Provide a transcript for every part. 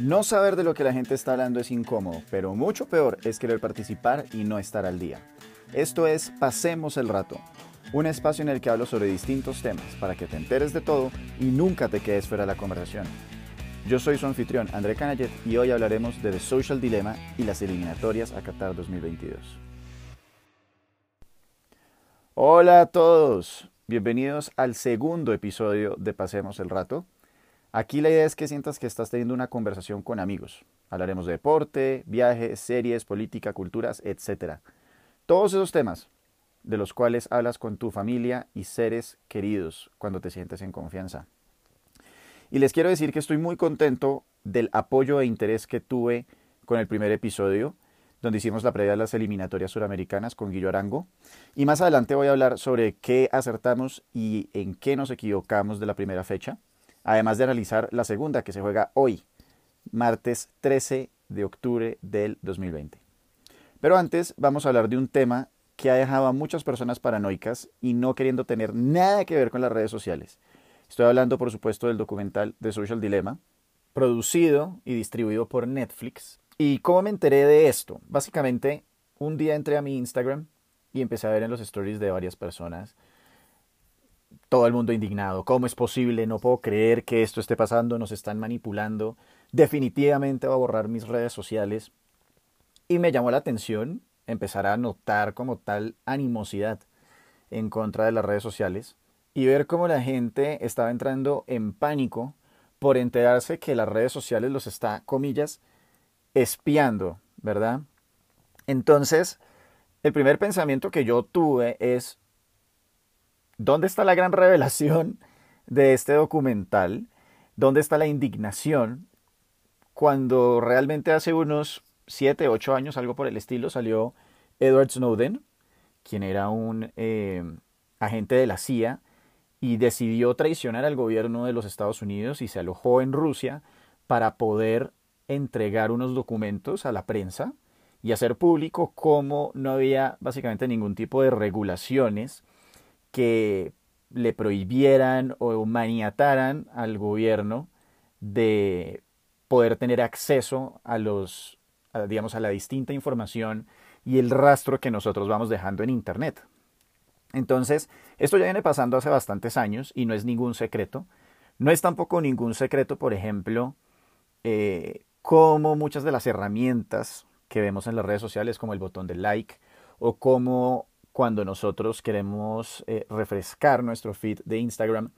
No saber de lo que la gente está hablando es incómodo, pero mucho peor es querer participar y no estar al día. Esto es Pasemos el Rato, un espacio en el que hablo sobre distintos temas para que te enteres de todo y nunca te quedes fuera de la conversación. Yo soy su anfitrión, André Canayet, y hoy hablaremos de The Social Dilemma y las eliminatorias a Qatar 2022. Hola a todos, bienvenidos al segundo episodio de Pasemos el Rato. Aquí la idea es que sientas que estás teniendo una conversación con amigos. Hablaremos de deporte, viajes, series, política, culturas, etc. Todos esos temas de los cuales hablas con tu familia y seres queridos cuando te sientes en confianza. Y les quiero decir que estoy muy contento del apoyo e interés que tuve con el primer episodio, donde hicimos la previa de las eliminatorias suramericanas con Guillo Arango. Y más adelante voy a hablar sobre qué acertamos y en qué nos equivocamos de la primera fecha además de analizar la segunda que se juega hoy, martes 13 de octubre del 2020. Pero antes vamos a hablar de un tema que ha dejado a muchas personas paranoicas y no queriendo tener nada que ver con las redes sociales. Estoy hablando, por supuesto, del documental The Social Dilemma, producido y distribuido por Netflix. ¿Y cómo me enteré de esto? Básicamente, un día entré a mi Instagram y empecé a ver en los stories de varias personas todo el mundo indignado. ¿Cómo es posible? No puedo creer que esto esté pasando, nos están manipulando. Definitivamente va a borrar mis redes sociales. Y me llamó la atención empezar a notar como tal animosidad en contra de las redes sociales y ver cómo la gente estaba entrando en pánico por enterarse que las redes sociales los está, comillas, espiando, ¿verdad? Entonces, el primer pensamiento que yo tuve es, ¿Dónde está la gran revelación de este documental? ¿Dónde está la indignación cuando realmente hace unos 7, 8 años, algo por el estilo, salió Edward Snowden, quien era un eh, agente de la CIA y decidió traicionar al gobierno de los Estados Unidos y se alojó en Rusia para poder entregar unos documentos a la prensa y hacer público cómo no había básicamente ningún tipo de regulaciones que le prohibieran o maniataran al gobierno de poder tener acceso a los digamos a la distinta información y el rastro que nosotros vamos dejando en internet. Entonces, esto ya viene pasando hace bastantes años y no es ningún secreto. No es tampoco ningún secreto, por ejemplo, eh, como muchas de las herramientas que vemos en las redes sociales, como el botón de like, o como cuando nosotros queremos eh, refrescar nuestro feed de Instagram,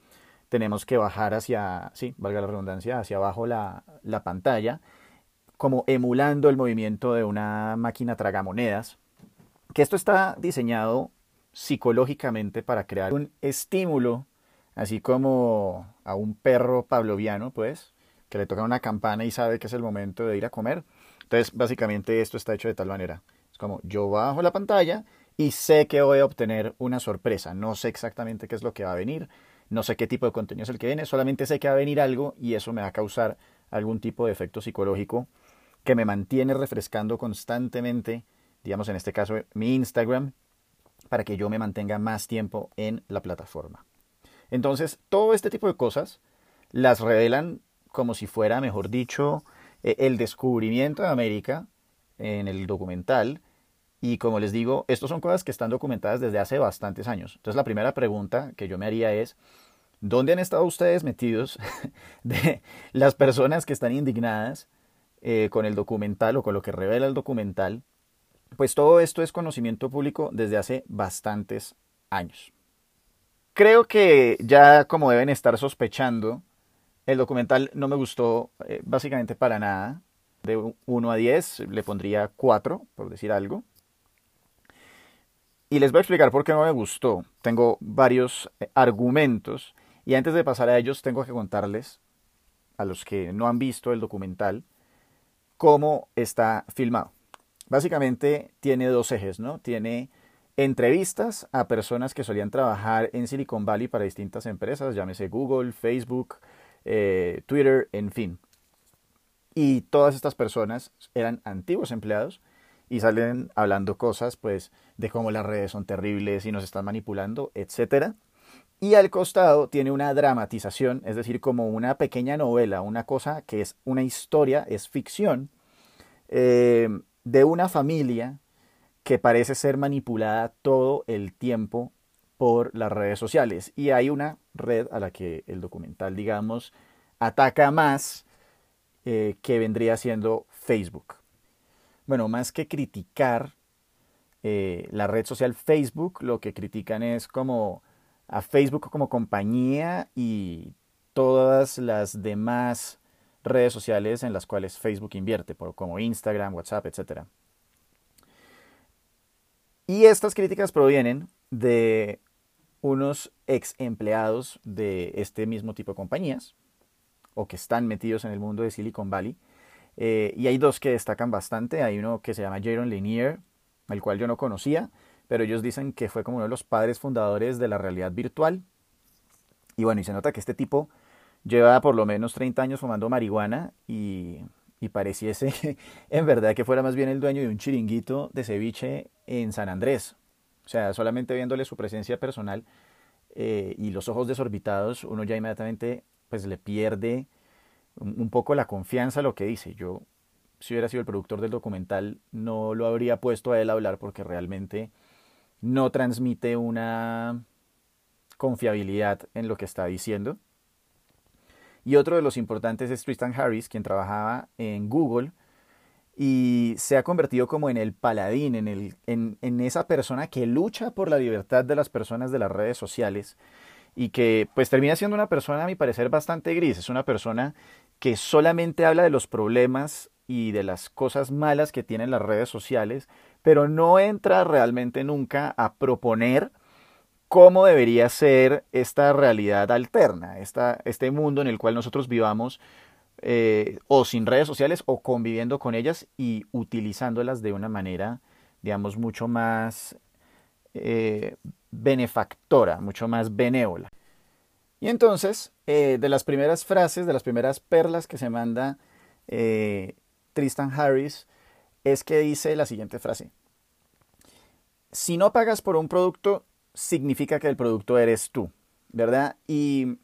tenemos que bajar hacia, sí, valga la redundancia, hacia abajo la, la pantalla, como emulando el movimiento de una máquina tragamonedas, que esto está diseñado psicológicamente para crear un estímulo, así como a un perro pavloviano, pues, que le toca una campana y sabe que es el momento de ir a comer. Entonces, básicamente esto está hecho de tal manera. Es como yo bajo la pantalla y sé que voy a obtener una sorpresa. No sé exactamente qué es lo que va a venir, no sé qué tipo de contenido es el que viene, solamente sé que va a venir algo y eso me va a causar algún tipo de efecto psicológico que me mantiene refrescando constantemente, digamos en este caso mi Instagram, para que yo me mantenga más tiempo en la plataforma. Entonces, todo este tipo de cosas las revelan como si fuera, mejor dicho, e, el descubrimiento de América en el documental y como les digo, estas son cosas que están documentadas desde hace bastantes años. Entonces la primera pregunta que yo me haría es, ¿dónde han estado ustedes metidos de las personas que están indignadas eh, con el documental o con lo que revela el documental? Pues todo esto es conocimiento público desde hace bastantes años. Creo que ya como deben estar sospechando, el documental no me gustó eh, básicamente para nada. De 1 a 10 le pondría 4, por decir algo. Y les voy a explicar por qué no me gustó. Tengo varios eh, argumentos y antes de pasar a ellos tengo que contarles a los que no han visto el documental cómo está filmado. Básicamente tiene dos ejes, ¿no? Tiene entrevistas a personas que solían trabajar en Silicon Valley para distintas empresas, llámese Google, Facebook, eh, Twitter, en fin. Y todas estas personas eran antiguos empleados y salen hablando cosas pues de cómo las redes son terribles y nos están manipulando, etcétera. Y al costado tiene una dramatización, es decir, como una pequeña novela, una cosa que es una historia, es ficción, eh, de una familia que parece ser manipulada todo el tiempo por las redes sociales. Y hay una red a la que el documental, digamos, ataca más eh, que vendría siendo Facebook. Bueno, más que criticar eh, la red social Facebook, lo que critican es como a Facebook como compañía y todas las demás redes sociales en las cuales Facebook invierte, como Instagram, WhatsApp, etc. Y estas críticas provienen de unos ex empleados de este mismo tipo de compañías, o que están metidos en el mundo de Silicon Valley. Eh, y hay dos que destacan bastante. Hay uno que se llama Jaron Lanier, el cual yo no conocía, pero ellos dicen que fue como uno de los padres fundadores de la realidad virtual. Y bueno, y se nota que este tipo lleva por lo menos 30 años fumando marihuana y, y pareciese en verdad que fuera más bien el dueño de un chiringuito de ceviche en San Andrés. O sea, solamente viéndole su presencia personal eh, y los ojos desorbitados, uno ya inmediatamente pues le pierde un poco la confianza lo que dice. Yo si hubiera sido el productor del documental, no lo habría puesto a él a hablar porque realmente no transmite una confiabilidad en lo que está diciendo. Y otro de los importantes es Tristan Harris, quien trabajaba en Google y se ha convertido como en el paladín, en, el, en, en esa persona que lucha por la libertad de las personas de las redes sociales y que pues termina siendo una persona a mi parecer bastante gris, es una persona que solamente habla de los problemas y de las cosas malas que tienen las redes sociales, pero no entra realmente nunca a proponer cómo debería ser esta realidad alterna, esta, este mundo en el cual nosotros vivamos eh, o sin redes sociales o conviviendo con ellas y utilizándolas de una manera, digamos, mucho más eh, benefactora, mucho más benévola. Y entonces, eh, de las primeras frases, de las primeras perlas que se manda Tristan Harris es que dice la siguiente frase. Si no pagas por un producto, significa que el producto eres tú, ¿verdad? Y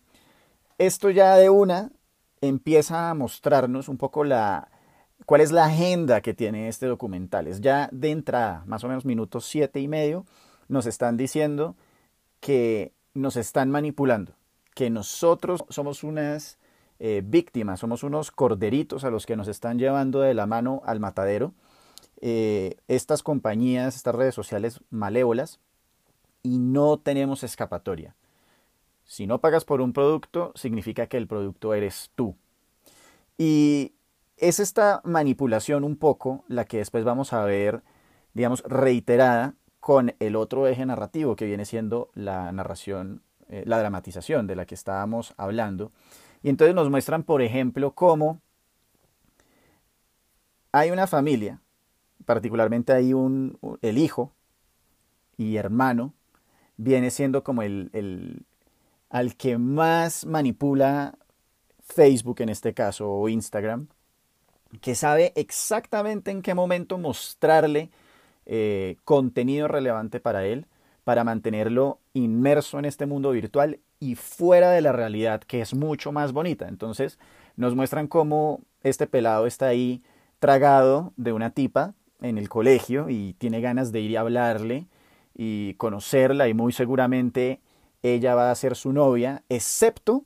esto ya de una empieza a mostrarnos un poco la cuál es la agenda que tiene este documental. Es ya de entrada, más o menos minutos siete y medio, nos están diciendo que nos están manipulando, que nosotros somos unas eh, víctimas, somos unos corderitos a los que nos están llevando de la mano al matadero. Eh, estas compañías, estas redes sociales malévolas, y no tenemos escapatoria. Si no pagas por un producto, significa que el producto eres tú. Y es esta manipulación un poco la que después vamos a ver, digamos, reiterada con el otro eje narrativo que viene siendo la narración, eh, la dramatización de la que estábamos hablando, y entonces nos muestran, por ejemplo, cómo hay una familia, particularmente hay un, el hijo y hermano, viene siendo como el, el al que más manipula Facebook en este caso o Instagram, que sabe exactamente en qué momento mostrarle eh, contenido relevante para él, para mantenerlo inmerso en este mundo virtual y fuera de la realidad, que es mucho más bonita. Entonces nos muestran cómo este pelado está ahí tragado de una tipa en el colegio y tiene ganas de ir a hablarle y conocerla y muy seguramente ella va a ser su novia, excepto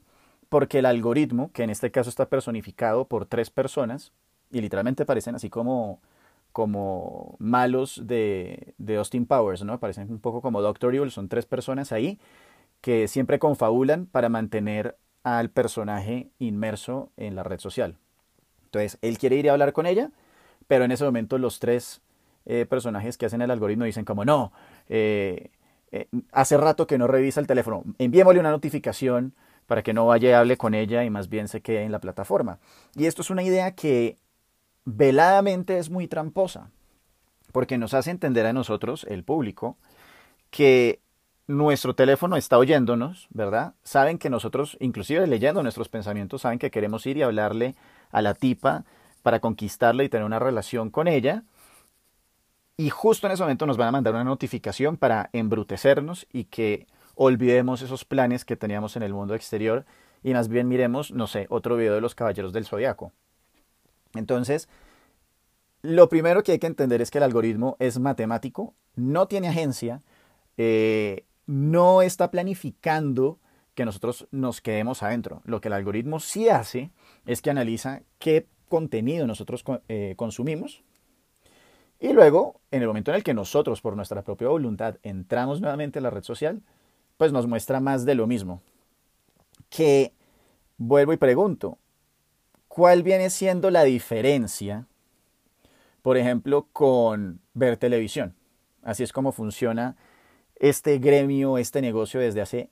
porque el algoritmo, que en este caso está personificado por tres personas, y literalmente parecen así como, como malos de, de Austin Powers, ¿no? Parecen un poco como Doctor Evil, son tres personas ahí, que siempre confabulan para mantener al personaje inmerso en la red social. Entonces, él quiere ir a hablar con ella, pero en ese momento los tres eh, personajes que hacen el algoritmo dicen como, no, eh, eh, hace rato que no revisa el teléfono, enviémosle una notificación para que no vaya y hable con ella y más bien se quede en la plataforma. Y esto es una idea que veladamente es muy tramposa, porque nos hace entender a nosotros, el público, que nuestro teléfono está oyéndonos, ¿verdad? Saben que nosotros, inclusive leyendo nuestros pensamientos, saben que queremos ir y hablarle a la tipa para conquistarla y tener una relación con ella. Y justo en ese momento nos van a mandar una notificación para embrutecernos y que olvidemos esos planes que teníamos en el mundo exterior y más bien miremos, no sé, otro video de los Caballeros del Zodiaco. Entonces, lo primero que hay que entender es que el algoritmo es matemático, no tiene agencia, eh, no está planificando que nosotros nos quedemos adentro. Lo que el algoritmo sí hace es que analiza qué contenido nosotros eh, consumimos y luego, en el momento en el que nosotros, por nuestra propia voluntad, entramos nuevamente a la red social, pues nos muestra más de lo mismo. Que vuelvo y pregunto, ¿cuál viene siendo la diferencia, por ejemplo, con ver televisión? Así es como funciona este gremio, este negocio desde hace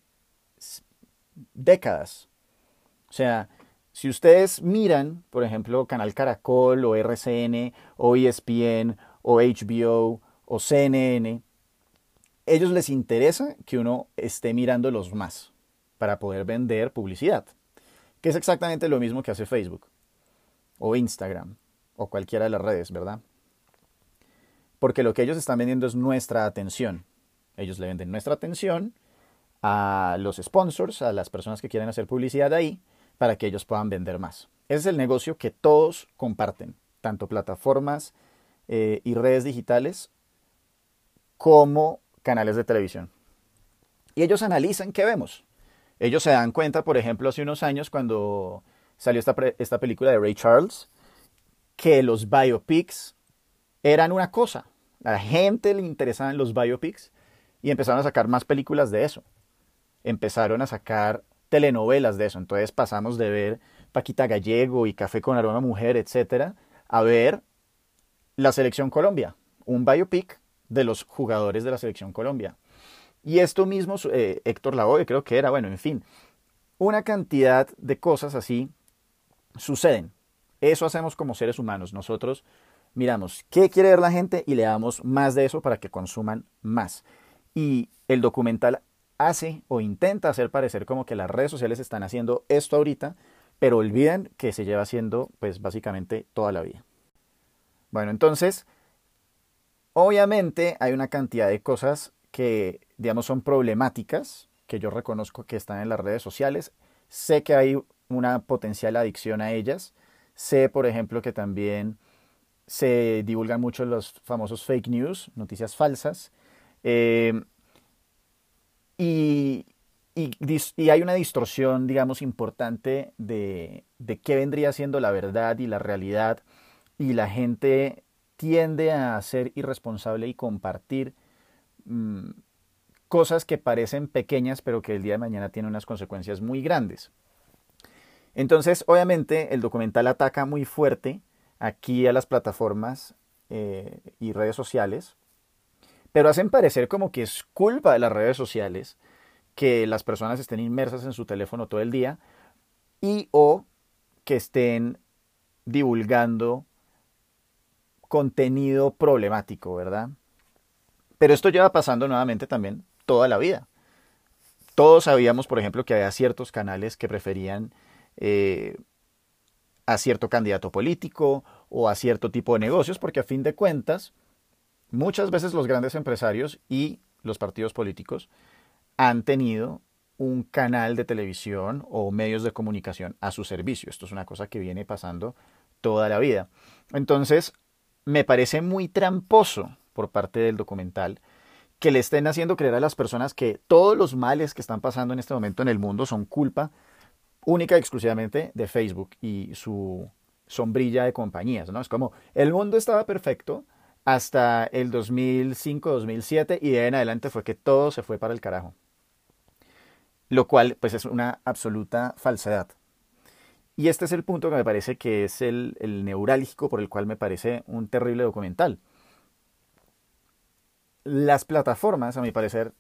décadas. O sea, si ustedes miran, por ejemplo, Canal Caracol o RCN o ESPN o HBO o CNN, ellos les interesa que uno esté mirándolos más para poder vender publicidad, que es exactamente lo mismo que hace Facebook o Instagram o cualquiera de las redes, ¿verdad? Porque lo que ellos están vendiendo es nuestra atención. Ellos le venden nuestra atención a los sponsors, a las personas que quieren hacer publicidad ahí, para que ellos puedan vender más. Ese es el negocio que todos comparten, tanto plataformas eh, y redes digitales como canales de televisión. Y ellos analizan qué vemos. Ellos se dan cuenta, por ejemplo, hace unos años cuando salió esta, esta película de Ray Charles, que los biopics eran una cosa. A la gente le interesaban los biopics y empezaron a sacar más películas de eso. Empezaron a sacar telenovelas de eso. Entonces pasamos de ver Paquita Gallego y Café con Aroma Mujer, etcétera, a ver la Selección Colombia, un biopic de los jugadores de la Selección Colombia. Y esto mismo, eh, Héctor Lavoe creo que era, bueno, en fin, una cantidad de cosas así suceden. Eso hacemos como seres humanos. Nosotros miramos qué quiere ver la gente y le damos más de eso para que consuman más. Y el documental hace o intenta hacer parecer como que las redes sociales están haciendo esto ahorita, pero olviden que se lleva haciendo pues básicamente toda la vida. Bueno, entonces, obviamente hay una cantidad de cosas que, digamos, son problemáticas, que yo reconozco que están en las redes sociales. Sé que hay una potencial adicción a ellas. Sé, por ejemplo, que también se divulgan mucho los famosos fake news, noticias falsas. Eh, y, y, hay una distorsión, digamos, importante de, de qué vendría siendo la verdad y la realidad. Y la gente tiende a ser irresponsable y compartir mm, cosas que parecen pequeñas, pero que el día de mañana tienen unas consecuencias muy grandes. Entonces, obviamente, el documental ataca muy fuerte aquí a las plataformas eh, y redes sociales, pero hacen parecer como que es culpa de las redes sociales que las personas estén inmersas en su teléfono todo el día y o que estén divulgando contenido problemático, ¿verdad? Pero esto lleva pasando nuevamente también toda la vida. Todos sabíamos, por ejemplo, que había ciertos canales que preferían eh, a cierto candidato político o a cierto tipo de negocios, porque a fin de cuentas, muchas veces los grandes empresarios y los partidos políticos han tenido un canal de televisión o medios de comunicación a su servicio. Esto es una cosa que viene pasando toda la vida. Entonces, me parece muy tramposo por parte del documental que le estén haciendo creer a las personas que todos los males que están pasando en este momento en el mundo son culpa única y exclusivamente de Facebook y su sombrilla de compañías, ¿no? Es como el mundo estaba perfecto hasta el 2005-2007 y de en adelante fue que todo se fue para el carajo. Lo cual pues es una absoluta falsedad. Y este es el punto que me parece que es el neurálgico por el cual me parece un terrible documental. Las plataformas, a mi parecer,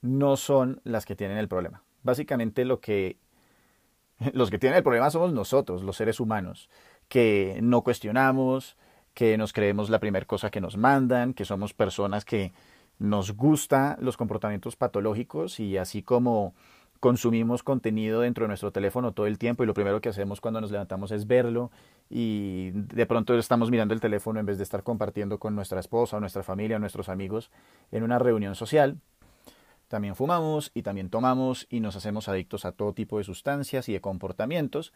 no son las que tienen el problema. Básicamente lo que los que tienen el problema somos nosotros, los seres humanos, que no cuestionamos, que nos creemos la primera cosa que nos mandan, que somos personas que nos gusta los comportamientos patológicos y así como consumimos contenido dentro de nuestro teléfono todo el tiempo y lo primero que hacemos cuando nos levantamos es verlo y de pronto estamos mirando el teléfono en vez de estar compartiendo con nuestra esposa nuestra familia nuestros amigos en una reunión social, también fumamos y también tomamos y nos hacemos adictos a todo tipo de sustancias y de comportamientos.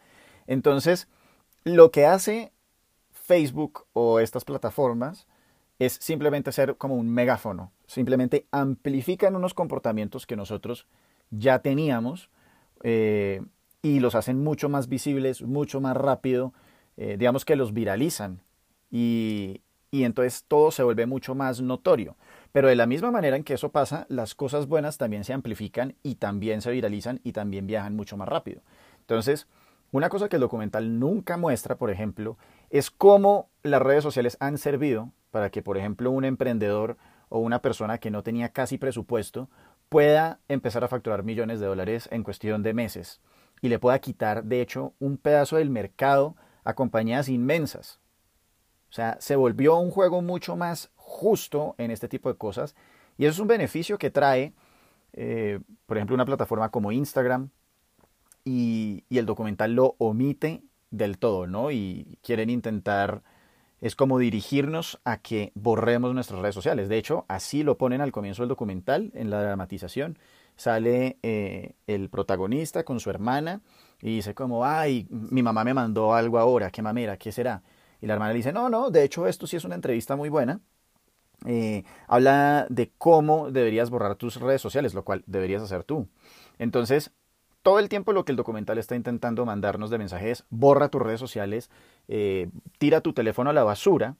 Entonces, lo que hace Facebook o estas plataformas es simplemente ser como un megáfono, simplemente amplifican unos comportamientos que nosotros ya teníamos eh, y los hacen mucho más visibles, mucho más rápido, eh, digamos que los viralizan y, y entonces todo se vuelve mucho más notorio. Pero de la misma manera en que eso pasa, las cosas buenas también se amplifican y también se viralizan y también viajan mucho más rápido. Entonces, una cosa que el documental nunca muestra, por ejemplo, es cómo las redes sociales han servido para que, por ejemplo, un emprendedor o una persona que no tenía casi presupuesto pueda empezar a facturar millones de dólares en cuestión de meses y le pueda quitar, de hecho, un pedazo del mercado a compañías inmensas. O sea, se volvió un juego mucho más justo en este tipo de cosas. Y eso es un beneficio que trae, eh, por ejemplo, una plataforma como Instagram y, y, el documental lo omite del todo, ¿no? Y quieren intentar, es como dirigirnos a que borremos nuestras redes sociales. De hecho, así lo ponen al comienzo del documental, en la dramatización. Sale eh, el protagonista con su hermana y dice como, ay, mi mamá me mandó algo ahora, qué mamera, qué será. Y la hermana le dice, no, no, de hecho esto sí es una entrevista muy buena eh, habla de cómo deberías borrar tus redes sociales, lo cual deberías hacer tú. Entonces, todo el tiempo lo que el documental está intentando mandarnos de mensajes es borra tus redes sociales, eh, tira tu teléfono a la basura.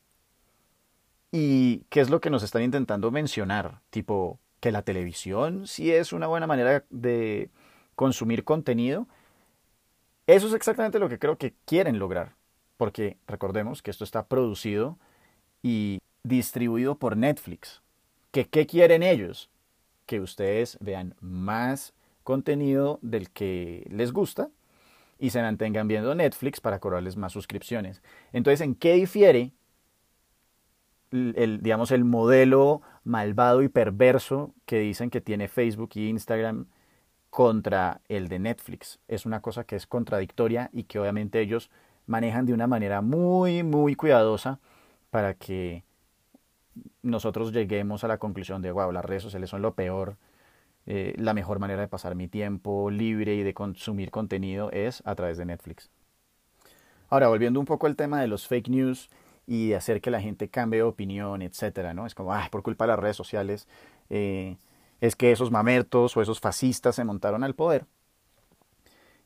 ¿Y qué es lo que nos están intentando mencionar? Tipo, que la televisión sí es una buena manera de consumir contenido. Eso es exactamente lo que creo que quieren lograr. Porque recordemos que esto está producido y distribuido por Netflix. ¿Que, ¿Qué quieren ellos? Que ustedes vean más contenido del que les gusta y se mantengan viendo Netflix para cobrarles más suscripciones. Entonces, ¿en qué difiere el, digamos, el modelo malvado y perverso que dicen que tiene Facebook y Instagram contra el de Netflix? Es una cosa que es contradictoria y que obviamente ellos manejan de una manera muy, muy cuidadosa para que nosotros lleguemos a la conclusión de, wow, las redes sociales son lo peor, eh, la mejor manera de pasar mi tiempo libre y de consumir contenido es a través de Netflix. Ahora, volviendo un poco al tema de los fake news y de hacer que la gente cambie de opinión, etcétera, ¿no? Es como, ah, por culpa de las redes sociales, eh, es que esos mamertos o esos fascistas se montaron al poder.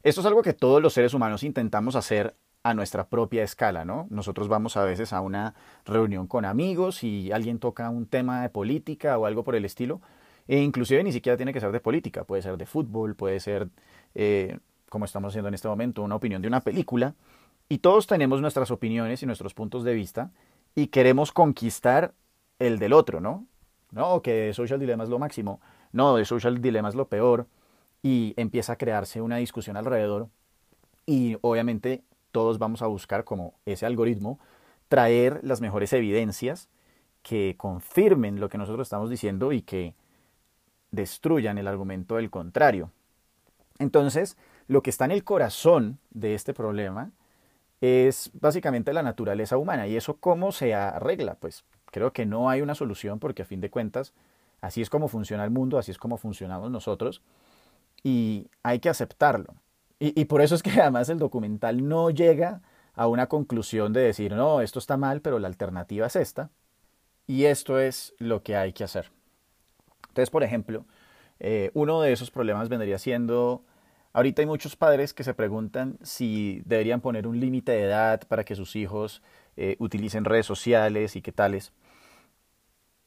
Esto es algo que todos los seres humanos intentamos hacer a nuestra propia escala, ¿no? Nosotros vamos a veces a una reunión con amigos y alguien toca un tema de política o algo por el estilo, e inclusive ni siquiera tiene que ser de política, puede ser de fútbol, puede ser, eh, como estamos haciendo en este momento, una opinión de una película, y todos tenemos nuestras opiniones y nuestros puntos de vista y queremos conquistar el del otro, ¿no? No, que Social Dilemma es lo máximo, no, de Social Dilemma es lo peor, y empieza a crearse una discusión alrededor, y obviamente todos vamos a buscar como ese algoritmo traer las mejores evidencias que confirmen lo que nosotros estamos diciendo y que destruyan el argumento del contrario. Entonces, lo que está en el corazón de este problema es básicamente la naturaleza humana. ¿Y eso cómo se arregla? Pues creo que no hay una solución porque a fin de cuentas así es como funciona el mundo, así es como funcionamos nosotros y hay que aceptarlo. Y, por eso es que además el documental no llega a una conclusión de decir, no, esto está mal, pero la alternativa es esta. Y esto es lo que hay que hacer. Entonces, por ejemplo, eh, uno de esos problemas vendría siendo, ahorita hay muchos padres que se preguntan si deberían poner un límite de edad para que sus hijos eh, utilicen redes sociales y qué tales.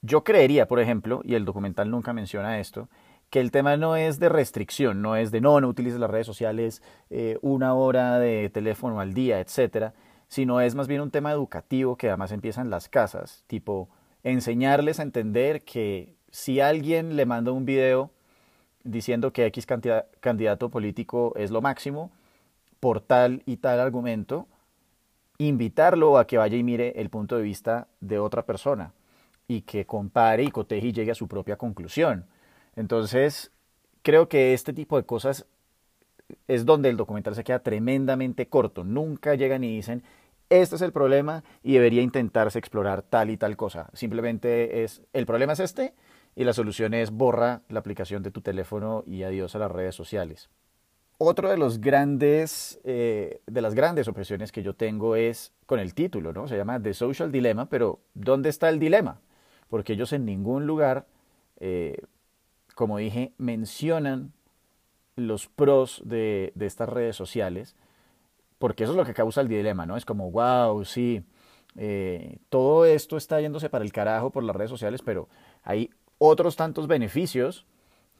Yo creería, por ejemplo, y el documental nunca menciona esto, que el tema no es de restricción, no es de no, no utilices las redes sociales eh, una hora de teléfono al día, etcétera, sino es más bien un tema educativo que además empieza en las casas, tipo enseñarles a entender que si alguien le manda un video diciendo que X candidato político es lo máximo, por tal y tal argumento, invitarlo a que vaya y mire el punto de vista de otra persona y que compare y coteje y llegue a su propia conclusión entonces, creo que este tipo de cosas es donde el documental se queda tremendamente corto. Nunca llegan y dicen, este es el problema y debería intentarse explorar tal y tal cosa. Simplemente es, el problema es este y la solución es borra la aplicación de tu teléfono y adiós a las redes sociales. Otro de los grandes, eh, de las grandes opresiones que yo tengo es con el título, ¿no? Se llama The Social Dilemma, pero ¿dónde está el dilema? Porque ellos en ningún lugar, eh, como dije, mencionan los pros de, de, estas redes sociales, porque eso es lo que causa el dilema, ¿no? Es como, wow, sí, eh, todo esto está yéndose para el carajo por las redes sociales, pero hay otros tantos beneficios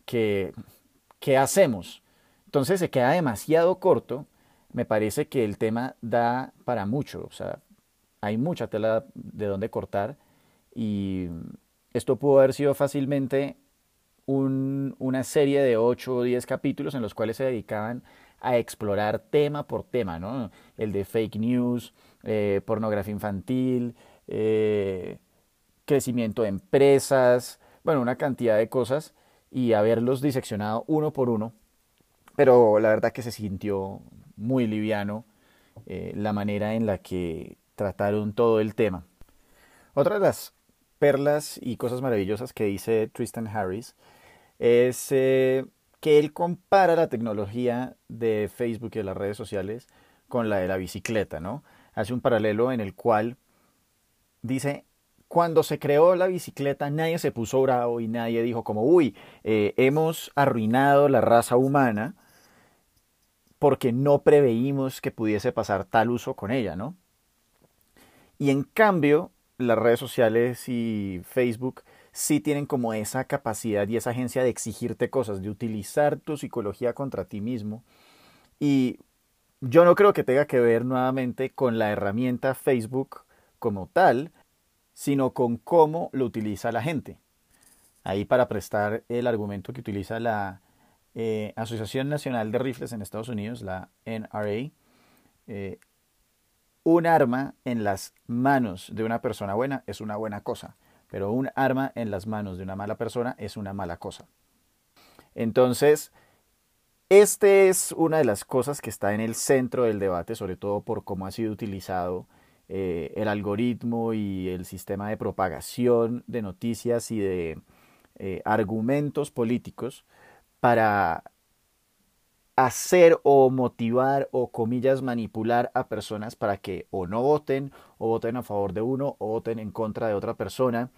que, ¿qué hacemos? Entonces se queda demasiado corto. Me parece que el tema da para mucho. O sea, hay mucha tela de donde cortar. Y esto pudo haber sido fácilmente un, una serie de 8 o 10 capítulos en los cuales se dedicaban a explorar tema por tema, ¿no? El de fake news, eh, pornografía infantil, eh, crecimiento de empresas, bueno, una cantidad de cosas y haberlos diseccionado uno por uno pero la verdad que se sintió muy liviano eh, la manera en la que trataron todo el tema. Otra de las perlas y cosas maravillosas que dice Tristan Harris es eh, que él compara la tecnología de Facebook y de las redes sociales con la de la bicicleta, ¿no? Hace un paralelo en el cual dice, cuando se creó la bicicleta nadie se puso bravo y nadie dijo como, uy, eh, hemos arruinado la raza humana porque no preveímos que pudiese pasar tal uso con ella, ¿no? Y en cambio, las redes sociales y Facebook sí tienen como esa capacidad y esa agencia de exigirte cosas, de utilizar tu psicología contra ti mismo. Y yo no creo que tenga que ver nuevamente con la herramienta Facebook como tal, sino con cómo lo utiliza la gente. Ahí para prestar el argumento que utiliza la eh, Asociación Nacional de Rifles en Estados Unidos, la NRA, eh, un arma en las manos de una persona buena es una buena cosa, pero un arma en las manos de una mala persona es una mala cosa. Entonces, este es una de las cosas que está en el centro del debate, sobre todo por cómo ha sido utilizado eh, el algoritmo y el sistema de propagación de noticias y de argumentos políticos para hacer o motivar o comillas manipular a personas para que o no voten o voten a favor de uno o voten en contra de otra persona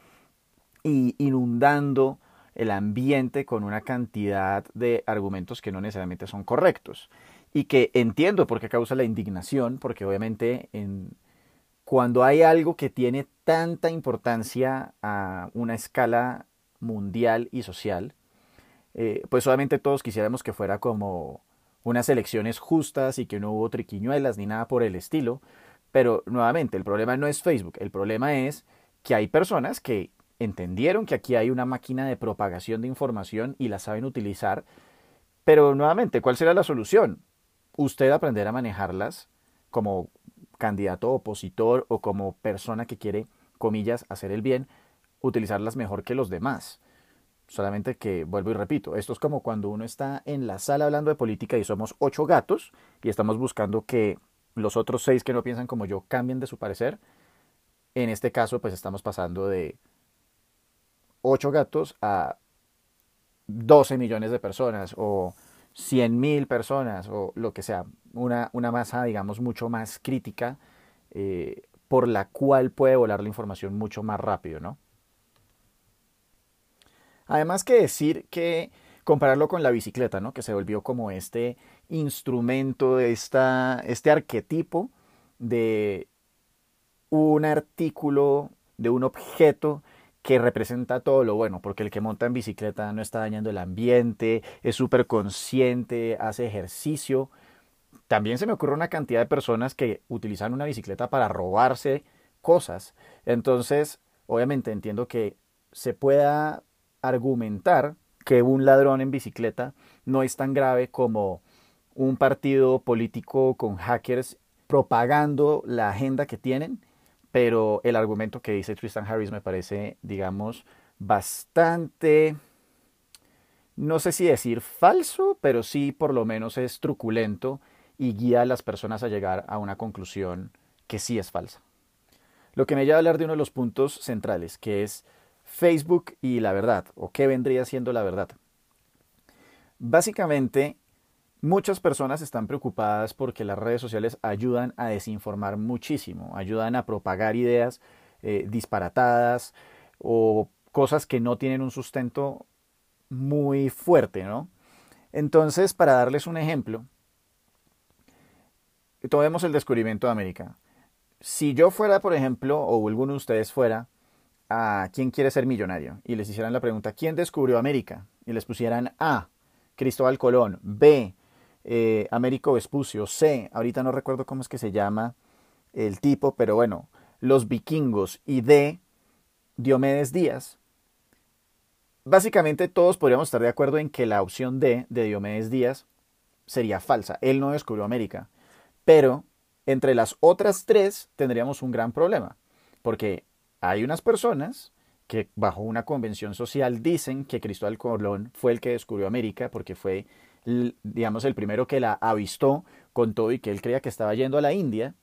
y inundando el ambiente con una cantidad de argumentos que no necesariamente son correctos. Y que entiendo por qué causa la indignación porque obviamente en, cuando hay algo que tiene tanta importancia a una escala mundial y social eh, pues solamente todos quisiéramos que fuera como unas elecciones justas y que no hubo triquiñuelas ni nada por el estilo. Pero nuevamente, el problema no es Facebook, el problema es que hay personas que entendieron que aquí hay una máquina de propagación de información y la saben utilizar. Pero nuevamente, ¿cuál será la solución? Usted aprender a manejarlas como candidato opositor o como persona que quiere, comillas, hacer el bien, utilizarlas mejor que los demás. Solamente que, vuelvo y repito, esto es como cuando uno está en la sala hablando de política y somos ocho gatos y estamos buscando que los otros seis que no piensan como yo cambien de su parecer. En este caso, pues estamos pasando de ocho gatos a 12 millones de personas o 100 mil personas o lo que sea. Una, una masa, digamos, mucho más crítica eh, por la cual puede volar la información mucho más rápido, ¿no? Además que decir que compararlo con la bicicleta, ¿no? Que se volvió como este instrumento, esta, este arquetipo de un artículo, de un objeto que representa todo lo bueno, porque el que monta en bicicleta no está dañando el ambiente, es súper consciente, hace ejercicio. También se me ocurre una cantidad de personas que utilizan una bicicleta para robarse cosas. Entonces, obviamente entiendo que se pueda argumentar que un ladrón en bicicleta no es tan grave como un partido político con hackers propagando la agenda que tienen, pero el argumento que dice Tristan Harris me parece, digamos, bastante, no sé si decir falso, pero sí por lo menos es truculento y guía a las personas a llegar a una conclusión que sí es falsa. Lo que me lleva a hablar de uno de los puntos centrales, que es Facebook y la verdad, o qué vendría siendo la verdad. Básicamente, muchas personas están preocupadas porque las redes sociales ayudan a desinformar muchísimo, ayudan a propagar ideas eh, disparatadas o cosas que no tienen un sustento muy fuerte, ¿no? Entonces, para darles un ejemplo, tomemos el descubrimiento de América. Si yo fuera, por ejemplo, o alguno de ustedes fuera, a quién quiere ser millonario y les hicieran la pregunta, ¿quién descubrió América? Y les pusieran A, Cristóbal Colón, B, eh, Américo Vespucio, C, ahorita no recuerdo cómo es que se llama el tipo, pero bueno, los vikingos y D, Diomedes Díaz. Básicamente todos podríamos estar de acuerdo en que la opción D de Diomedes Díaz sería falsa. Él no descubrió América. Pero entre las otras tres tendríamos un gran problema, porque hay unas personas que bajo una convención social dicen que Cristóbal Colón fue el que descubrió América porque fue, digamos, el primero que la avistó con todo y que él creía que estaba yendo a la India.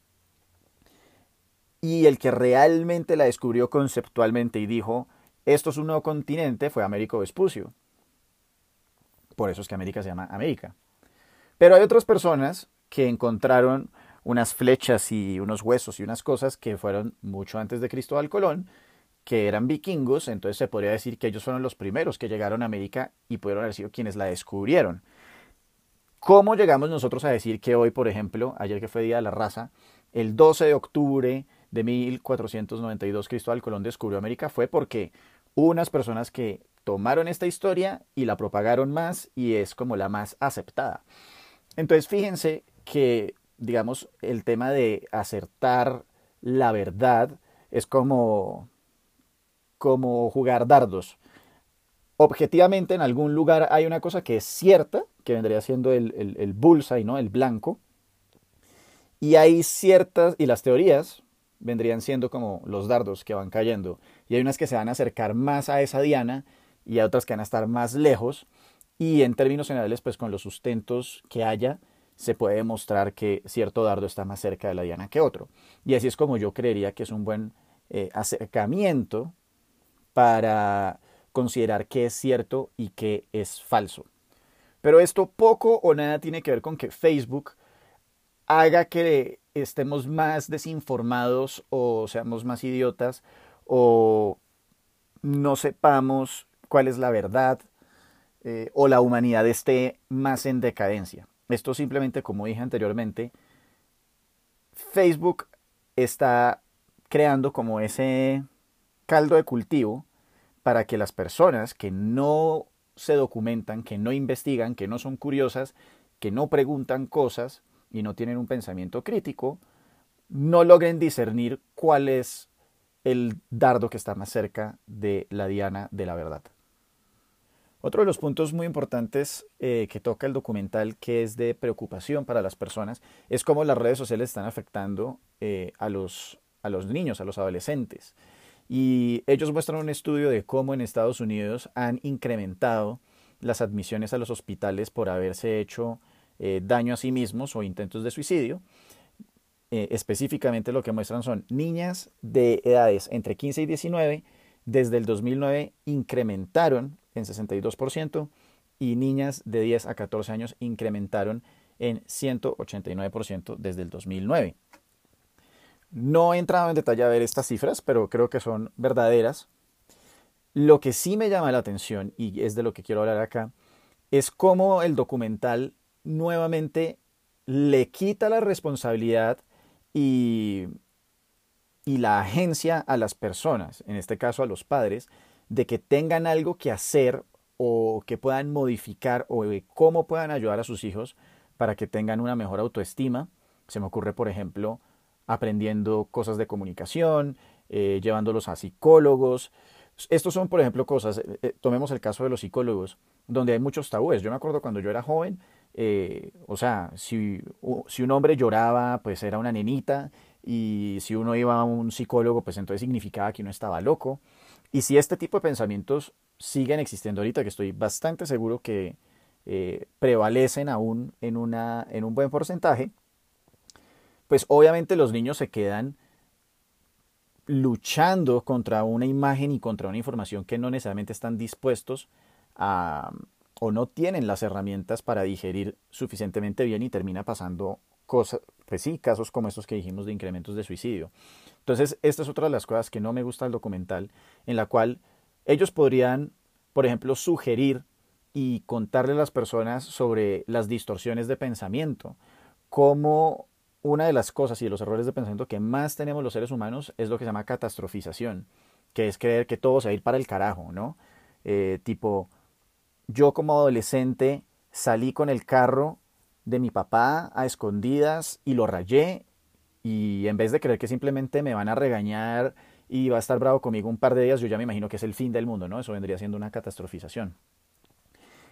Y el que realmente la descubrió conceptualmente y dijo, esto es un nuevo continente, fue Américo Vespucio. Por eso es que América se llama América. Pero hay otras personas que encontraron unas flechas y unos huesos y unas cosas que fueron mucho antes de Cristóbal Colón, que eran vikingos, entonces se podría decir que ellos fueron los primeros que llegaron a América y pudieron haber sido quienes la descubrieron. ¿Cómo llegamos nosotros a decir que hoy, por ejemplo, ayer que fue Día de la Raza, el 12 de octubre de 1492 Cristóbal Colón descubrió América? Fue porque unas personas que tomaron esta historia y la propagaron más y es como la más aceptada. Entonces fíjense que, digamos, el tema de acertar la verdad es como, como jugar dardos. Objetivamente, en algún lugar hay una cosa que es cierta, que vendría siendo el, el, el bullseye, ¿no? El blanco. Y hay ciertas, y las teorías vendrían siendo como los dardos que van cayendo. Y hay unas que se van a acercar más a esa diana y otras que van a estar más lejos. Y en términos generales, pues con los sustentos que haya, se puede demostrar que cierto dardo está más cerca de la diana que otro. Y así es como yo creería que es un buen eh, acercamiento para considerar qué es cierto y qué es falso. Pero esto poco o nada tiene que ver con que Facebook haga que estemos más desinformados o seamos más idiotas o no sepamos cuál es la verdad eh, o la humanidad esté más en decadencia. Esto simplemente, como dije anteriormente, Facebook está creando como ese caldo de cultivo para que las personas que no se documentan, que no investigan, que no son curiosas, que no preguntan cosas y no tienen un pensamiento crítico, no logren discernir cuál es el dardo que está más cerca de la diana de la verdad. Otro de los puntos muy importantes eh, que toca el documental, que es de preocupación para las personas, es cómo las redes sociales están afectando eh, a, los, a los niños, a los adolescentes. Y ellos muestran un estudio de cómo en Estados Unidos han incrementado las admisiones a los hospitales por haberse hecho eh, daño a sí mismos o intentos de suicidio. específicamente lo que muestran son niñas de edades entre 15 y 19, desde el 2009 incrementaron en 62% y niñas de 10 a 14 años incrementaron en 189% desde el 2009. No he entrado en detalle a ver estas cifras, pero creo que son verdaderas. Lo que sí me llama la atención, y es de lo que quiero hablar acá, es cómo el documental nuevamente le quita la responsabilidad y, la agencia a las personas, en este caso a los padres, de que tengan algo que hacer o que puedan modificar o cómo puedan ayudar a sus hijos para que tengan una mejor autoestima. Se me ocurre, por ejemplo, aprendiendo cosas de comunicación, eh, llevándolos a psicólogos. Estos son, por ejemplo, cosas, eh, eh, tomemos el caso de los psicólogos, donde hay muchos tabúes. Yo me acuerdo cuando yo era joven, o sea, si, si un hombre lloraba, pues era una nenita, y si uno iba a un psicólogo, pues entonces significaba que uno estaba loco. Y si este tipo de pensamientos siguen existiendo ahorita, que estoy bastante seguro que prevalecen aún en, una, en un buen porcentaje, pues obviamente los niños se quedan luchando contra una imagen y contra una información que no necesariamente están dispuestos a o no tienen las herramientas para digerir suficientemente bien y termina pasando cosas, pues sí, casos como estos que dijimos de incrementos de suicidio. Entonces, esta es otra de las cosas que no me gusta del documental, en la cual ellos podrían, por ejemplo, sugerir y contarle a las personas sobre las distorsiones de pensamiento, como una de las cosas y de los errores de pensamiento que más tenemos los seres humanos es lo que se llama catastrofización, que es creer que todo se va a ir para el carajo, ¿no? Eh, tipo, yo como adolescente salí con el carro de mi papá a escondidas y lo rayé y en vez de creer que simplemente me van a regañar y va a estar bravo conmigo un par de días, yo ya me imagino que es el fin del mundo, ¿no? Eso vendría siendo una catastrofización.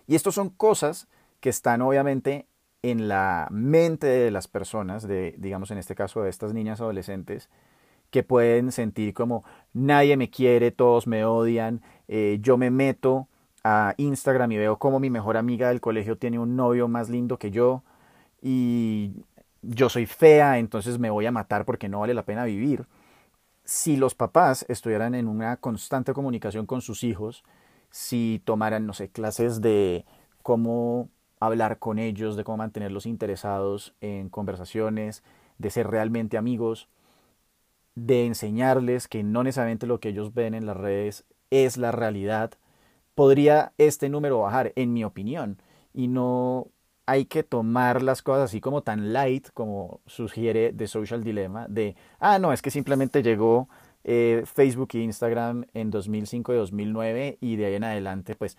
Y estas son cosas que están obviamente en la mente de las personas, de, digamos en este caso de estas niñas adolescentes, que pueden sentir como nadie me quiere, todos me odian, eh, yo me meto a Instagram y veo como mi mejor amiga del colegio tiene un novio más lindo que yo y yo soy fea, entonces me voy a matar porque no vale la pena vivir. Si los papás estuvieran en una constante comunicación con sus hijos, si tomaran, no sé, clases de cómo hablar con ellos, de cómo mantenerlos interesados en conversaciones, de ser realmente amigos, de enseñarles que no necesariamente lo que ellos ven en las redes es la realidad, podría este número bajar, en mi opinión. Y no hay que tomar las cosas así como tan light como sugiere The Social Dilemma, de, ah, no, es que simplemente llegó eh, Facebook e Instagram en 2005 y 2009 y de ahí en adelante, pues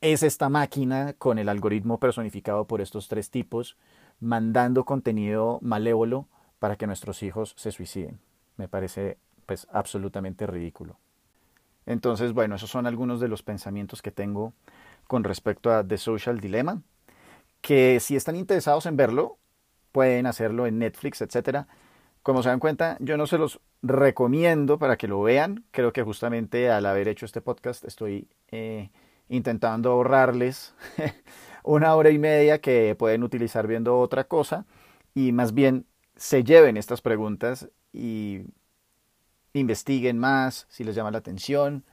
es esta máquina con el algoritmo personificado por estos tres tipos, mandando contenido malévolo para que nuestros hijos se suiciden. Me parece pues absolutamente ridículo. Entonces, bueno, esos son algunos de los pensamientos que tengo con respecto a The Social Dilemma, que si están interesados en verlo, pueden hacerlo en Netflix, etc. Como se dan cuenta, yo no se los recomiendo para que lo vean. Creo que justamente al haber hecho este podcast estoy eh, intentando ahorrarles una hora y media que pueden utilizar viendo otra cosa y más bien se lleven estas preguntas y investiguen más si les llama la atención.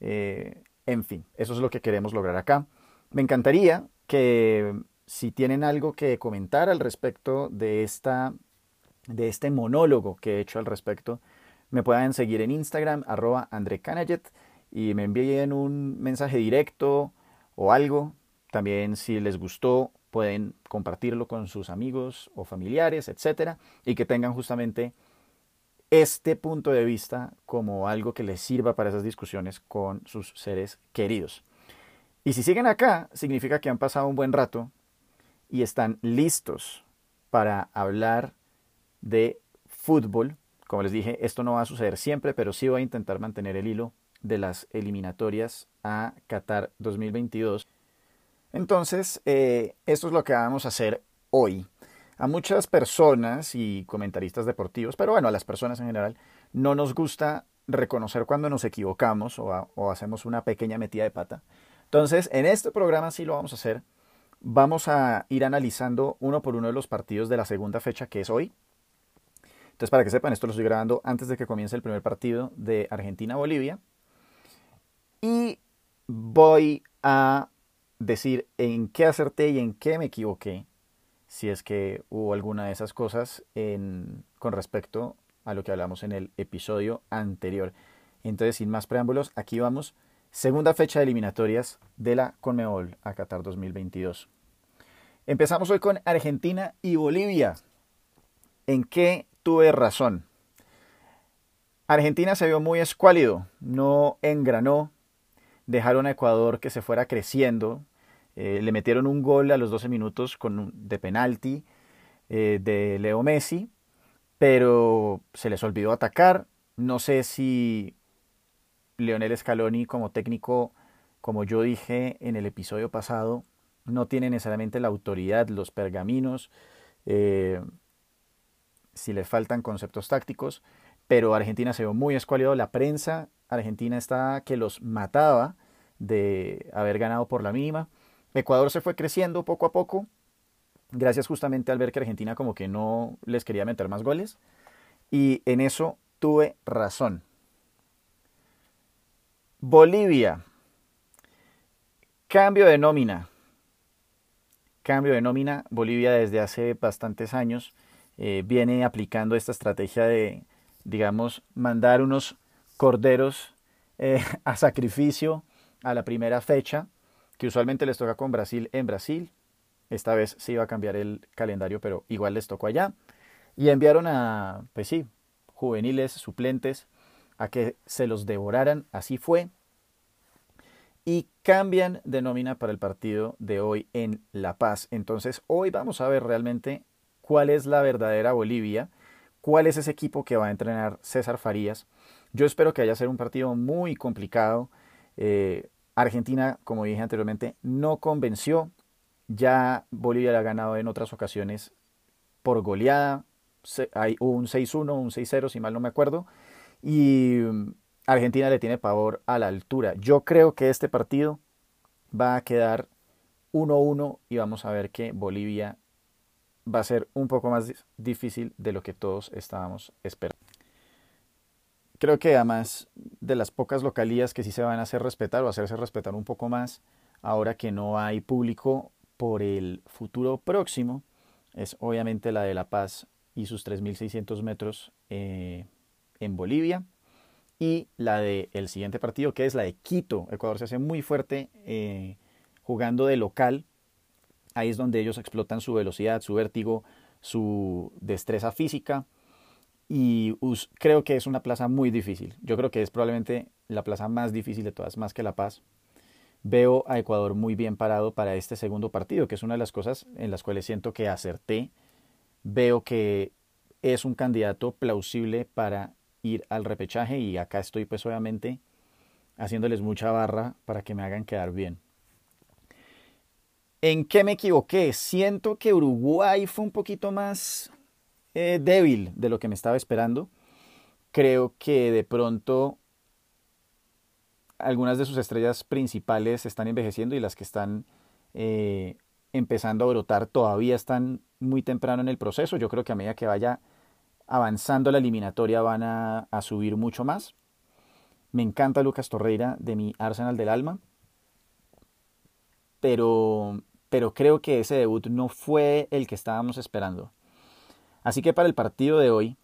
Eh, en fin, eso es lo que queremos lograr acá. Me encantaría que si tienen algo que comentar al respecto de, esta, de este monólogo que he hecho al respecto, me puedan seguir en Instagram, arroba y me envíen un mensaje directo o algo. También si les gustó, pueden compartirlo con sus amigos o familiares, etcétera, y que tengan justamente este punto de vista como algo que les sirva para esas discusiones con sus seres queridos. Y si siguen acá, significa que han pasado un buen rato y están listos para hablar de fútbol. Como les dije, esto no va a suceder siempre, pero sí voy a intentar mantener el hilo de las eliminatorias a Qatar 2022. Entonces, eh, esto es lo que vamos a hacer hoy a muchas personas y comentaristas deportivos, pero bueno, a las personas en general, no nos gusta reconocer cuando nos equivocamos o, hacemos una pequeña metida de pata. Entonces, en este programa sí lo vamos a hacer. Vamos a ir analizando uno por uno de los partidos de la segunda fecha, que es hoy. Entonces, para que sepan, esto lo estoy grabando antes de que comience el primer partido de Argentina-Bolivia. Y voy a decir en qué acerté y en qué me equivoqué si es que hubo alguna de esas cosas en, con respecto a lo que hablamos en el episodio anterior. Entonces, sin más preámbulos, aquí vamos. Segunda fecha de eliminatorias de la Conmebol a Qatar 2022. Empezamos hoy con Argentina y Bolivia. ¿En qué tuve razón? Argentina se vio muy escuálido, no engranó, dejaron a Ecuador que se fuera creciendo, eh, le metieron un gol a los 12 minutos con de penalti eh, de Leo Messi, pero se les olvidó atacar. No sé si Leonel Scaloni como técnico, como yo dije en el episodio pasado, no tiene necesariamente la autoridad, los pergaminos, eh, si le faltan conceptos tácticos, pero Argentina se vio muy escualido. La prensa argentina está que los mataba de haber ganado por la mínima. Ecuador se fue creciendo poco a poco, gracias justamente al ver que Argentina como que no les quería meter más goles. Y en eso tuve razón. Bolivia. Cambio de nómina. Cambio de nómina. Bolivia desde hace bastantes años eh, viene aplicando esta estrategia de, digamos, mandar unos corderos eh, a sacrificio a la primera fecha, que usualmente les toca con Brasil en Brasil. Esta vez se iba a cambiar el calendario, pero igual les tocó allá. Y enviaron a, pues sí, juveniles, suplentes, a que se los devoraran. Así fue. Y cambian de nómina para el partido de hoy en La Paz. Entonces, hoy vamos a ver realmente cuál es la verdadera Bolivia, cuál es ese equipo que va a entrenar César Farías. Yo espero que haya ser un partido muy complicado. Eh, Argentina, como dije anteriormente, no convenció. Ya Bolivia le ha ganado en otras ocasiones por goleada. Hay un 6-1, un 6-0, si mal no me acuerdo. Y mm, Argentina le tiene pavor a la altura. Yo creo que este partido va a quedar 1-1 y vamos a ver que Bolivia va a ser un poco más difícil de lo que todos estábamos esperando. Creo que además de las pocas localías que sí se van a hacer respetar o hacerse respetar un poco más, ahora que no hay público por el futuro próximo, es obviamente la de La Paz y sus 3.600 metros eh, en Bolivia y la del el siguiente partido que es la de Quito. Ecuador se hace muy fuerte eh, jugando de local. Ahí es donde ellos explotan su velocidad, su vértigo, su destreza física y creo que es una plaza muy difícil. Yo creo que es probablemente la plaza más difícil de todas, más que La Paz. Veo a Ecuador muy bien parado para este segundo partido, que es una de las cosas en las cuales siento que acerté. Veo que es un candidato plausible para ir al repechaje y acá estoy pues obviamente haciéndoles mucha barra para que me hagan quedar bien. ¿En qué me equivoqué? Siento que Uruguay fue un poquito más eh, débil de lo que me estaba esperando. Creo que de pronto algunas de sus estrellas principales están envejeciendo y las que están eh, empezando a brotar todavía están muy temprano en el proceso. Yo creo que a medida que vaya avanzando la eliminatoria van a, a subir mucho más. Me encanta Lucas Torreira de mi Arsenal del Alma. Pero, pero creo que ese debut no fue el que estábamos esperando. Así que para el partido de hoy,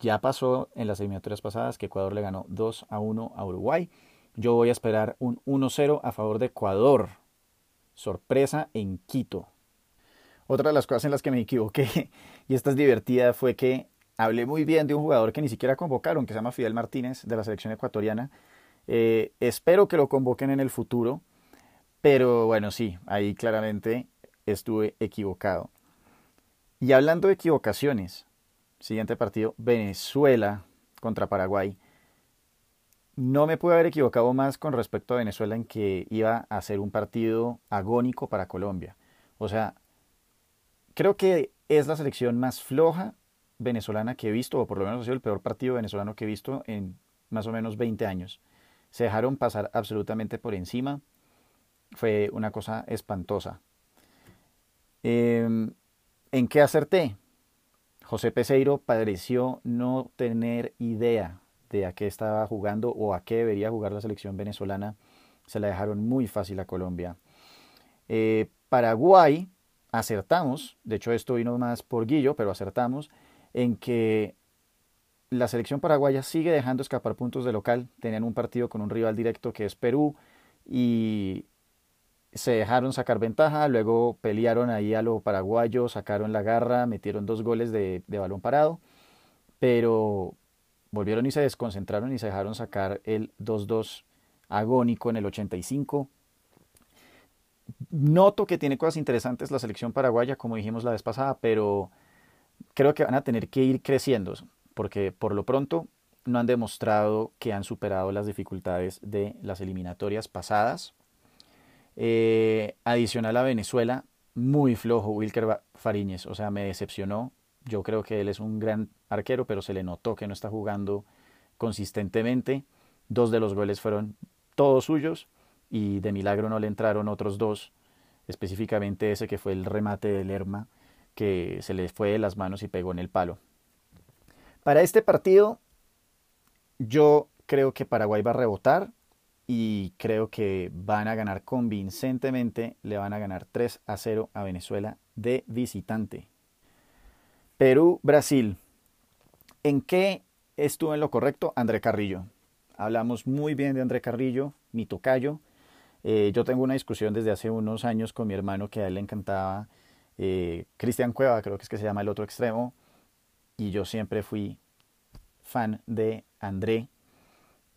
ya pasó en las eliminatorias pasadas que Ecuador le ganó 2 a 1 a Uruguay. Yo voy a esperar un 1-0 a favor de Ecuador. Sorpresa en Quito. Otra de las cosas en las que me equivoqué, y esta es divertida, fue que hablé muy bien de un jugador que ni siquiera convocaron, que se llama Fidel Martínez, de la selección ecuatoriana. Eh, espero que lo convoquen en el futuro, pero bueno, sí, ahí claramente estuve equivocado. Y hablando de equivocaciones, siguiente partido, Venezuela contra Paraguay. No me pude haber equivocado más con respecto a Venezuela en que iba a ser un partido agónico para Colombia. O sea, creo que es la selección más floja venezolana que he visto, o por lo menos ha sido el peor partido venezolano que he visto en más o menos 20 años. Se dejaron pasar absolutamente por encima. Fue una cosa espantosa. Eh, ¿En qué acerté? José Peseiro pareció no tener idea de a qué estaba jugando o a qué debería jugar la selección venezolana. Se la dejaron muy fácil a Colombia. Eh, Paraguay, acertamos, de hecho esto vino más por Guillo, pero acertamos en que la selección paraguaya sigue dejando escapar puntos de local. Tenían un partido con un rival directo que es Perú y se dejaron sacar ventaja, luego pelearon ahí a lo paraguayo, sacaron la garra, metieron dos goles de, balón parado, pero volvieron y se desconcentraron y se dejaron sacar el 2-2 agónico en el 85. Noto que tiene cosas interesantes la selección paraguaya, como dijimos la vez pasada, pero creo que van a tener que ir creciendo, porque por lo pronto no han demostrado que han superado las dificultades de las eliminatorias pasadas eh, adicional a Venezuela, muy flojo Wilker Fariñez, o sea, me decepcionó. Yo creo que él es un gran arquero, pero se le notó que no está jugando consistentemente. Dos de los goles fueron todos suyos y de milagro no le entraron otros dos, específicamente ese que fue el remate de Lerma, que se le fue de las manos y pegó en el palo. Para este partido, yo creo que Paraguay va a rebotar y creo que van a ganar convincentemente, le van a ganar 3 a 0 a Venezuela de visitante. Perú-Brasil. ¿En qué estuvo en lo correcto André Carrillo? Hablamos muy bien de André Carrillo, mi tocayo. Eh, yo tengo una discusión desde hace unos años con mi hermano que a él le encantaba eh, Cristian Cueva, creo que es que se llama el otro extremo, y yo siempre fui fan de André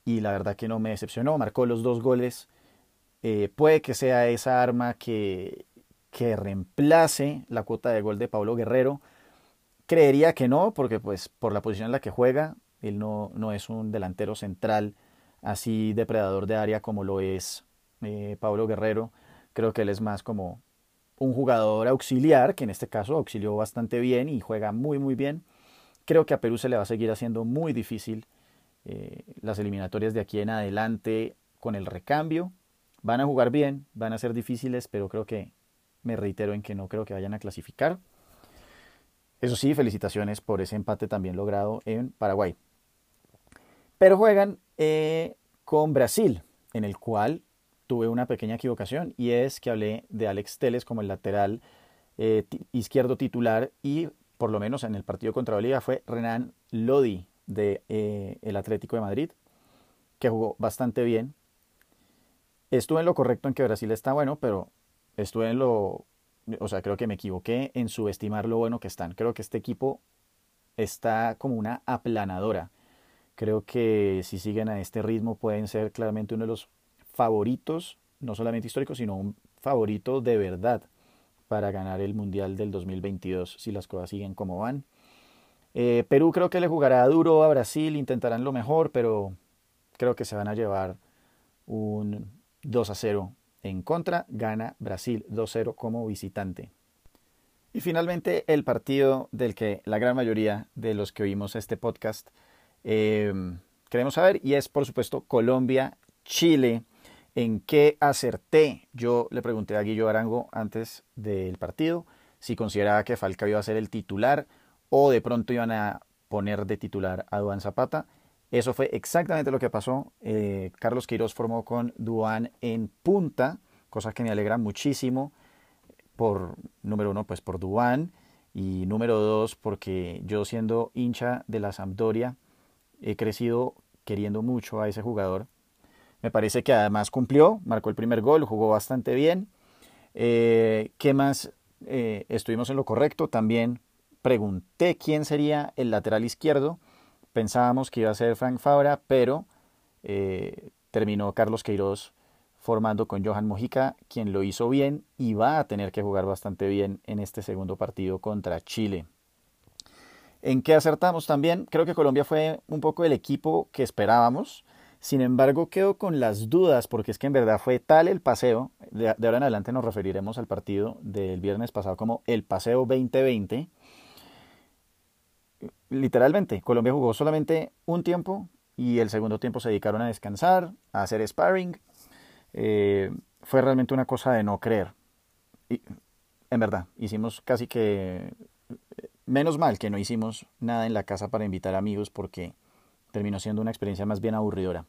y la verdad que no me decepcionó, marcó los dos goles. Eh, puede que sea esa arma que, que reemplace la cuota de gol de Pablo Guerrero. Creería que no, porque pues por la posición en la que juega, él no, no es un delantero central así depredador de área como lo es eh, Pablo Guerrero. Creo que él es más como un jugador auxiliar, que en este caso auxilió bastante bien y juega muy muy bien. Creo que a Perú se le va a seguir haciendo muy difícil eh, las eliminatorias de aquí en adelante con el recambio. Van a jugar bien, van a ser difíciles, pero creo que me reitero en que no creo que vayan a clasificar. Eso sí, felicitaciones por ese empate también logrado en Paraguay. Pero juegan eh, con Brasil, en el cual tuve una pequeña equivocación y es que hablé de Alex Teles como el lateral eh, izquierdo titular y por lo menos en el partido contra Bolivia fue Renan Lodi de eh, el Atlético de Madrid, que jugó bastante bien. Estuve en lo correcto en que Brasil está bueno, pero estuve en lo, o sea, creo que me equivoqué en subestimar lo bueno que están. Creo que este equipo está como una aplanadora. Creo que si siguen a este ritmo pueden ser claramente uno de los favoritos, no solamente históricos, sino un favorito de verdad para ganar el Mundial del 2022 si las cosas siguen como van. Eh, Perú creo que le jugará duro a Brasil, intentarán lo mejor, pero creo que se van a llevar un 2 a 0 en contra. Gana Brasil 2-0 como visitante. Y finalmente el partido del que la gran mayoría de los que oímos este podcast eh, queremos saber y es por supuesto Colombia-Chile. ¿En qué acerté? Yo le pregunté a Guillo Arango antes del partido si consideraba que Falcao iba a ser el titular o de pronto iban a poner de titular a Duan Zapata. Eso fue exactamente lo que pasó. Eh, Carlos Queiroz formó con Duan en punta, cosa que me alegra muchísimo. Por número uno, pues por Duan. Y número dos, porque yo siendo hincha de la Sampdoria, he crecido queriendo mucho a ese jugador. Me parece que además cumplió, marcó el primer gol, jugó bastante bien. Eh, ¿Qué más? Eh, estuvimos en lo correcto también pregunté quién sería el lateral izquierdo. Pensábamos que iba a ser Frank Fabra, pero eh, terminó Carlos Queiroz formando con Johan Mojica, quien lo hizo bien y va a tener que jugar bastante bien en este segundo partido contra Chile. ¿En qué acertamos también? Creo que Colombia fue un poco el equipo que esperábamos. Sin embargo, quedo con las dudas porque es que en verdad fue tal el paseo. De, ahora en adelante nos referiremos al partido del viernes pasado como el paseo 2020 literalmente, Colombia jugó solamente un tiempo y el segundo tiempo se dedicaron a descansar, a hacer sparring. Eh, fue realmente una cosa de no creer. Y, en verdad, hicimos casi que... Menos mal que no hicimos nada en la casa para invitar amigos porque terminó siendo una experiencia más bien aburridora.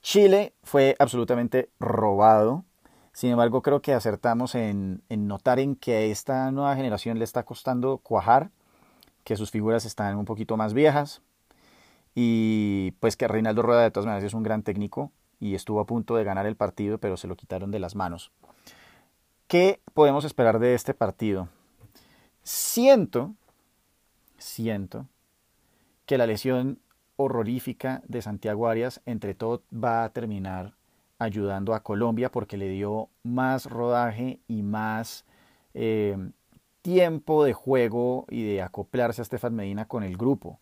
Chile fue absolutamente robado. Sin embargo, creo que acertamos en, en notar en que a esta nueva generación le está costando cuajar que sus figuras están un poquito más viejas y pues que Reinaldo Rueda de todas maneras es un gran técnico y estuvo a punto de ganar el partido, pero se lo quitaron de las manos. ¿Qué podemos esperar de este partido? Siento, siento que la lesión horrorífica de Santiago Arias entre todo va a terminar ayudando a Colombia porque le dio más rodaje y más eh, tiempo de juego y de acoplarse a Estefan Medina con el grupo.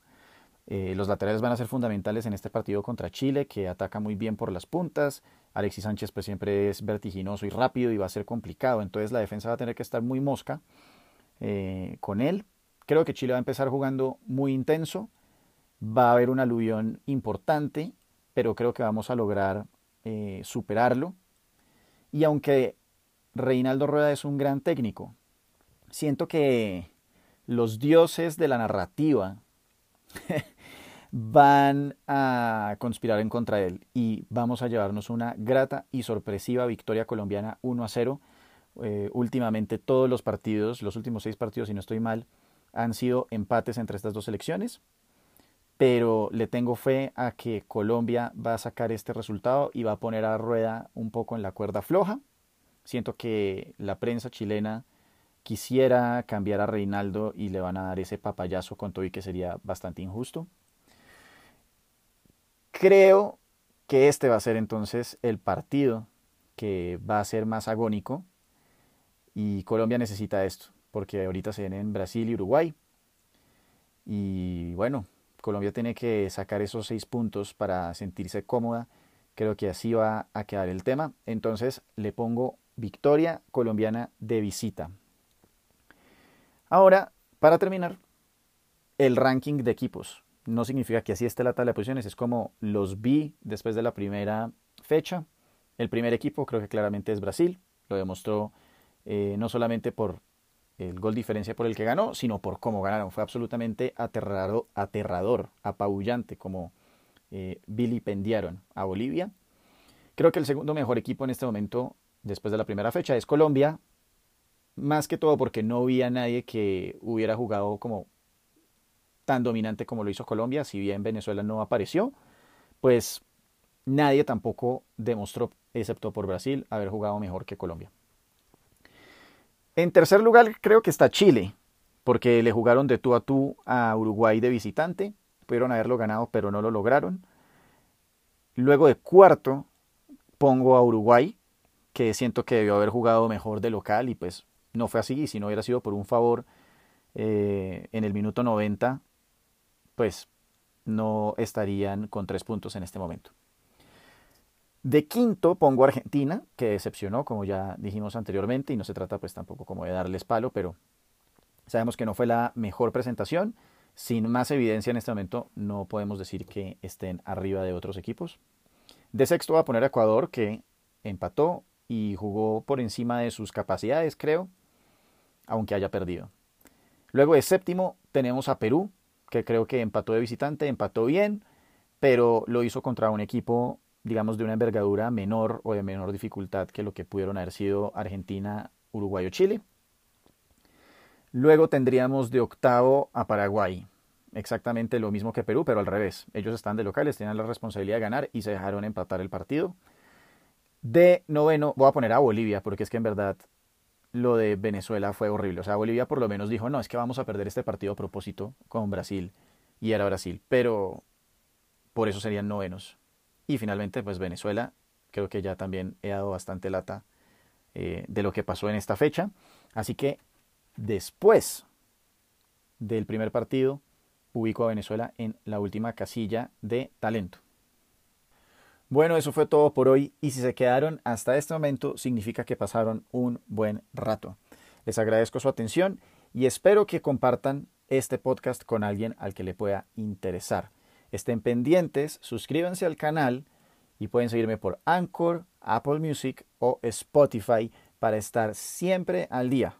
Eh, los laterales van a ser fundamentales en este partido contra Chile, que ataca muy bien por las puntas. Alexis Sánchez pues siempre es vertiginoso y rápido y va a ser complicado. Entonces la defensa va a tener que estar muy mosca eh, con él. Creo que Chile va a empezar jugando muy intenso. Va a haber un aluvión importante, pero creo que vamos a lograr eh, superarlo. Y aunque Reinaldo Rueda es un gran técnico, siento que los dioses de la narrativa van a conspirar en contra de él y vamos a llevarnos una grata y sorpresiva victoria colombiana 1 a 0. Eh, últimamente todos los partidos, los últimos seis partidos, si no estoy mal, han sido empates entre estas dos selecciones, pero le tengo fe a que Colombia va a sacar este resultado y va a poner a rueda un poco en la cuerda floja. Siento que la prensa chilena quisiera cambiar a Reinaldo y le van a dar ese papayazo con todo y que sería bastante injusto. Creo que este va a ser entonces el partido que va a ser más agónico y Colombia necesita esto, porque ahorita se vienen Brasil y Uruguay. Y bueno, Colombia tiene que sacar esos seis puntos para sentirse cómoda. Creo que así va a quedar el tema. Entonces le pongo victoria colombiana de visita. Ahora, para terminar, el ranking de equipos no significa que así esté la tabla de posiciones, es como los vi después de la primera fecha. El primer equipo creo que claramente es Brasil, lo demostró eh, no solamente por el gol diferencia por el que ganó, sino por cómo ganaron. Fue absolutamente aterrador, apabullante como eh, vilipendiaron a Bolivia. Creo que el segundo mejor equipo en este momento, después de la primera fecha, es Colombia. Más que todo porque no vi a nadie que hubiera jugado como tan dominante como lo hizo Colombia, si bien Venezuela no apareció, pues nadie tampoco demostró, excepto por Brasil, haber jugado mejor que Colombia. En tercer lugar creo que está Chile, porque le jugaron de tú a tú a Uruguay de visitante, pudieron haberlo ganado pero no lo lograron. Luego de cuarto pongo a Uruguay, que siento que debió haber jugado mejor de local y pues no fue así, y si no hubiera sido por un favor eh, en el minuto 90 pues no estarían con tres puntos en este momento. De quinto pongo Argentina, que decepcionó, como ya dijimos anteriormente, y no se trata pues tampoco como de darles palo, pero sabemos que no fue la mejor presentación. Sin más evidencia en este momento no podemos decir que estén arriba de otros equipos. De sexto va a poner a Ecuador, que empató y jugó por encima de sus capacidades, creo, aunque haya perdido. Luego de séptimo tenemos a Perú, que creo que empató de visitante, empató bien, pero lo hizo contra un equipo, digamos, de una envergadura menor o de menor dificultad que lo que pudieron haber sido Argentina, Uruguay o Chile. Luego tendríamos de octavo a Paraguay. Exactamente lo mismo que Perú, pero al revés. Ellos están de locales, tienen la responsabilidad de ganar y se dejaron empatar el partido. De noveno, voy a poner a Bolivia, porque es que en verdad lo de Venezuela fue horrible. O sea, Bolivia por lo menos dijo, no, es que vamos a perder este partido a propósito con Brasil. Y era Brasil. Pero por eso serían novenos. Y finalmente, pues Venezuela, creo que ya también he dado bastante lata eh, de lo que pasó en esta fecha. Así que después del primer partido, ubico a Venezuela en la última casilla de talento. Bueno, eso fue todo por hoy y si se quedaron hasta este momento significa que pasaron un buen rato. Les agradezco su atención y espero que compartan este podcast con alguien al que le pueda interesar. Estén pendientes, suscríbanse al canal y pueden seguirme por Anchor, Apple Music o Spotify para estar siempre al día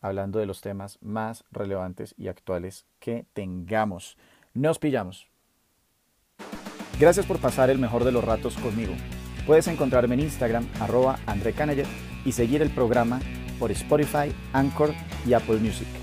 hablando de los temas más relevantes y actuales que tengamos. Nos pillamos. Gracias por pasar el mejor de los ratos conmigo. Puedes encontrarme en Instagram, arroba André y seguir el programa por Spotify, Anchor y Apple Music.